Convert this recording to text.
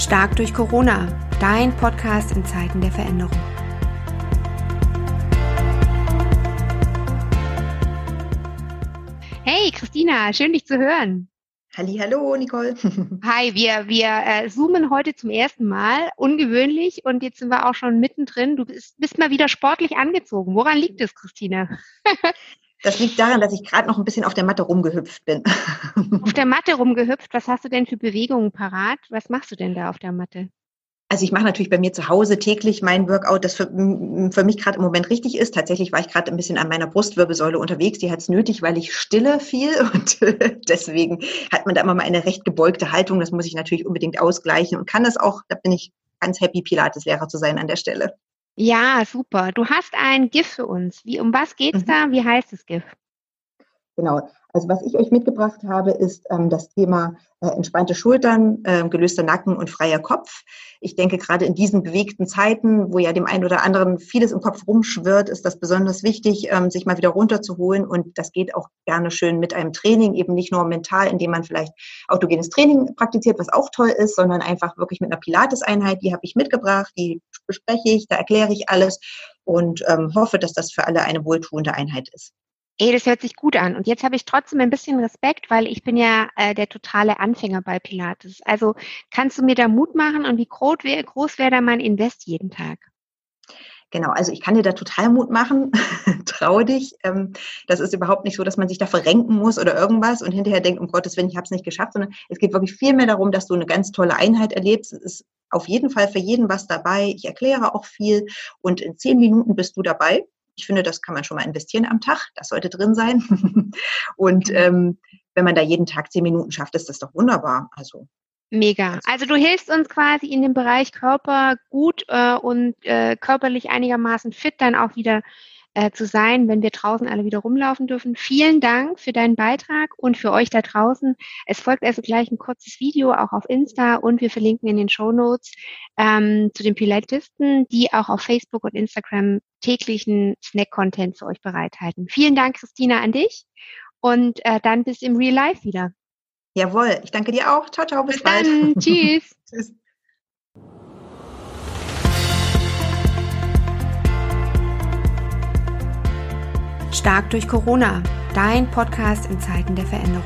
Stark durch Corona, dein Podcast in Zeiten der Veränderung. Hey Christina, schön dich zu hören. Hallo, Nicole. Hi, wir, wir äh, zoomen heute zum ersten Mal, ungewöhnlich und jetzt sind wir auch schon mittendrin. Du bist, bist mal wieder sportlich angezogen. Woran liegt es, Christina? Das liegt daran, dass ich gerade noch ein bisschen auf der Matte rumgehüpft bin. Auf der Matte rumgehüpft, was hast du denn für Bewegungen parat? Was machst du denn da auf der Matte? Also ich mache natürlich bei mir zu Hause täglich mein Workout, das für, für mich gerade im Moment richtig ist. Tatsächlich war ich gerade ein bisschen an meiner Brustwirbelsäule unterwegs. Die hat es nötig, weil ich stille viel und deswegen hat man da immer mal eine recht gebeugte Haltung. Das muss ich natürlich unbedingt ausgleichen und kann das auch. Da bin ich ganz happy, Pilates-Lehrer zu sein an der Stelle. Ja, super. Du hast ein GIF für uns. Wie, um was geht's mhm. da? Wie heißt das GIF? Genau. Also was ich euch mitgebracht habe, ist ähm, das Thema äh, entspannte Schultern, äh, gelöster Nacken und freier Kopf. Ich denke, gerade in diesen bewegten Zeiten, wo ja dem einen oder anderen vieles im Kopf rumschwirrt, ist das besonders wichtig, ähm, sich mal wieder runterzuholen. Und das geht auch gerne schön mit einem Training, eben nicht nur mental, indem man vielleicht autogenes Training praktiziert, was auch toll ist, sondern einfach wirklich mit einer Pilates-Einheit, die habe ich mitgebracht, die bespreche ich, da erkläre ich alles und ähm, hoffe, dass das für alle eine wohltuende Einheit ist ey, das hört sich gut an. Und jetzt habe ich trotzdem ein bisschen Respekt, weil ich bin ja äh, der totale Anfänger bei Pilates. Also kannst du mir da Mut machen und wie groß wäre wär da mein Invest jeden Tag? Genau, also ich kann dir da total Mut machen. Trau dich. Ähm, das ist überhaupt nicht so, dass man sich da verrenken muss oder irgendwas und hinterher denkt, um Gottes Willen, ich habe es nicht geschafft, sondern es geht wirklich viel mehr darum, dass du eine ganz tolle Einheit erlebst. Es ist auf jeden Fall für jeden was dabei. Ich erkläre auch viel und in zehn Minuten bist du dabei ich finde, das kann man schon mal investieren am Tag. Das sollte drin sein. und mhm. ähm, wenn man da jeden Tag zehn Minuten schafft, ist das doch wunderbar. Also Mega. Also du hilfst uns quasi in dem Bereich Körper gut äh, und äh, körperlich einigermaßen fit dann auch wieder äh, zu sein, wenn wir draußen alle wieder rumlaufen dürfen. Vielen Dank für deinen Beitrag und für euch da draußen. Es folgt also gleich ein kurzes Video auch auf Insta und wir verlinken in den Show Notes ähm, zu den Pilatisten, die auch auf Facebook und Instagram täglichen Snack-Content für euch bereithalten. Vielen Dank, Christina, an dich und äh, dann bis im Real Life wieder. Jawohl, ich danke dir auch. Ciao, ciao, bis, bis bald. Dann. Tschüss. Tschüss. Stark durch Corona, dein Podcast in Zeiten der Veränderung.